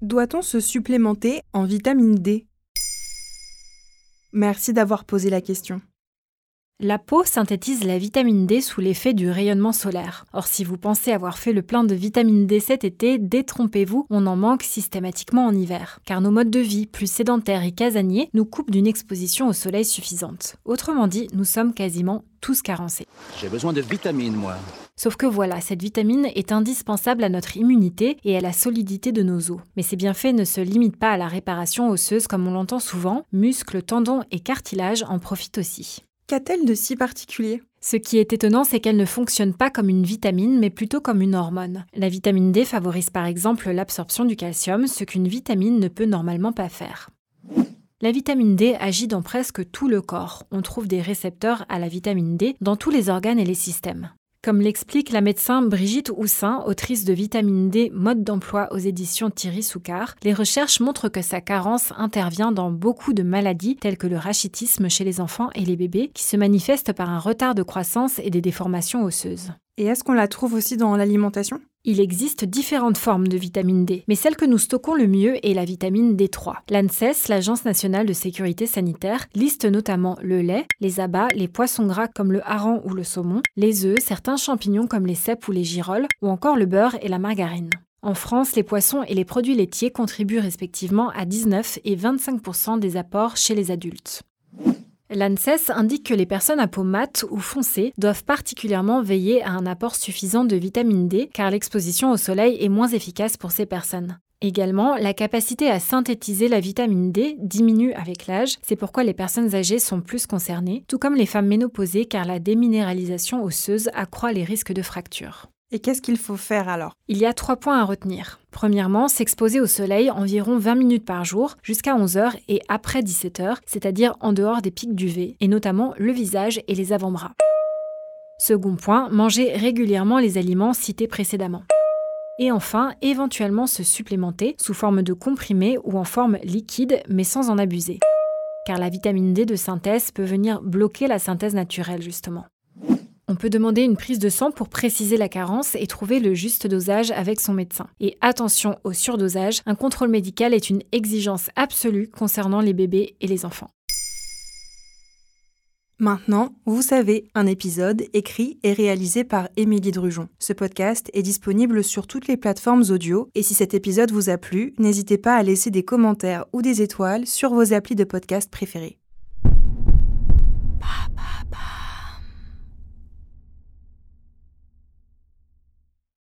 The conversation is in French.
Doit-on se supplémenter en vitamine D? Merci d'avoir posé la question. La peau synthétise la vitamine D sous l'effet du rayonnement solaire. Or, si vous pensez avoir fait le plein de vitamine D cet été, détrompez-vous, on en manque systématiquement en hiver. Car nos modes de vie, plus sédentaires et casaniers, nous coupent d'une exposition au soleil suffisante. Autrement dit, nous sommes quasiment tous carencés. J'ai besoin de vitamines, moi. Sauf que voilà, cette vitamine est indispensable à notre immunité et à la solidité de nos os. Mais ces bienfaits ne se limitent pas à la réparation osseuse comme on l'entend souvent, muscles, tendons et cartilages en profitent aussi. Qu'a-t-elle de si particulier? Ce qui est étonnant, c'est qu'elle ne fonctionne pas comme une vitamine, mais plutôt comme une hormone. La vitamine D favorise par exemple l'absorption du calcium, ce qu'une vitamine ne peut normalement pas faire. La vitamine D agit dans presque tout le corps. On trouve des récepteurs à la vitamine D dans tous les organes et les systèmes. Comme l'explique la médecin Brigitte Houssin, autrice de Vitamine D, mode d'emploi aux éditions Thierry Soucard, les recherches montrent que sa carence intervient dans beaucoup de maladies telles que le rachitisme chez les enfants et les bébés, qui se manifestent par un retard de croissance et des déformations osseuses. Et est-ce qu'on la trouve aussi dans l'alimentation? Il existe différentes formes de vitamine D, mais celle que nous stockons le mieux est la vitamine D3. L'ANSES, l'Agence nationale de sécurité sanitaire, liste notamment le lait, les abats, les poissons gras comme le hareng ou le saumon, les œufs, certains champignons comme les cèpes ou les girolles, ou encore le beurre et la margarine. En France, les poissons et les produits laitiers contribuent respectivement à 19 et 25% des apports chez les adultes. L'ANSES indique que les personnes à peau mate ou foncée doivent particulièrement veiller à un apport suffisant de vitamine D car l'exposition au soleil est moins efficace pour ces personnes. Également, la capacité à synthétiser la vitamine D diminue avec l'âge, c'est pourquoi les personnes âgées sont plus concernées, tout comme les femmes ménopausées car la déminéralisation osseuse accroît les risques de fractures. Et qu'est-ce qu'il faut faire alors? Il y a trois points à retenir. Premièrement, s'exposer au soleil environ 20 minutes par jour jusqu'à 11h et après 17h, c'est-à-dire en dehors des pics d'UV, et notamment le visage et les avant-bras. Second point, manger régulièrement les aliments cités précédemment. Et enfin, éventuellement se supplémenter sous forme de comprimé ou en forme liquide, mais sans en abuser. Car la vitamine D de synthèse peut venir bloquer la synthèse naturelle, justement. On peut demander une prise de sang pour préciser la carence et trouver le juste dosage avec son médecin. Et attention au surdosage, un contrôle médical est une exigence absolue concernant les bébés et les enfants. Maintenant, vous savez, un épisode écrit et réalisé par Émilie Drujon. Ce podcast est disponible sur toutes les plateformes audio et si cet épisode vous a plu, n'hésitez pas à laisser des commentaires ou des étoiles sur vos applis de podcast préférés.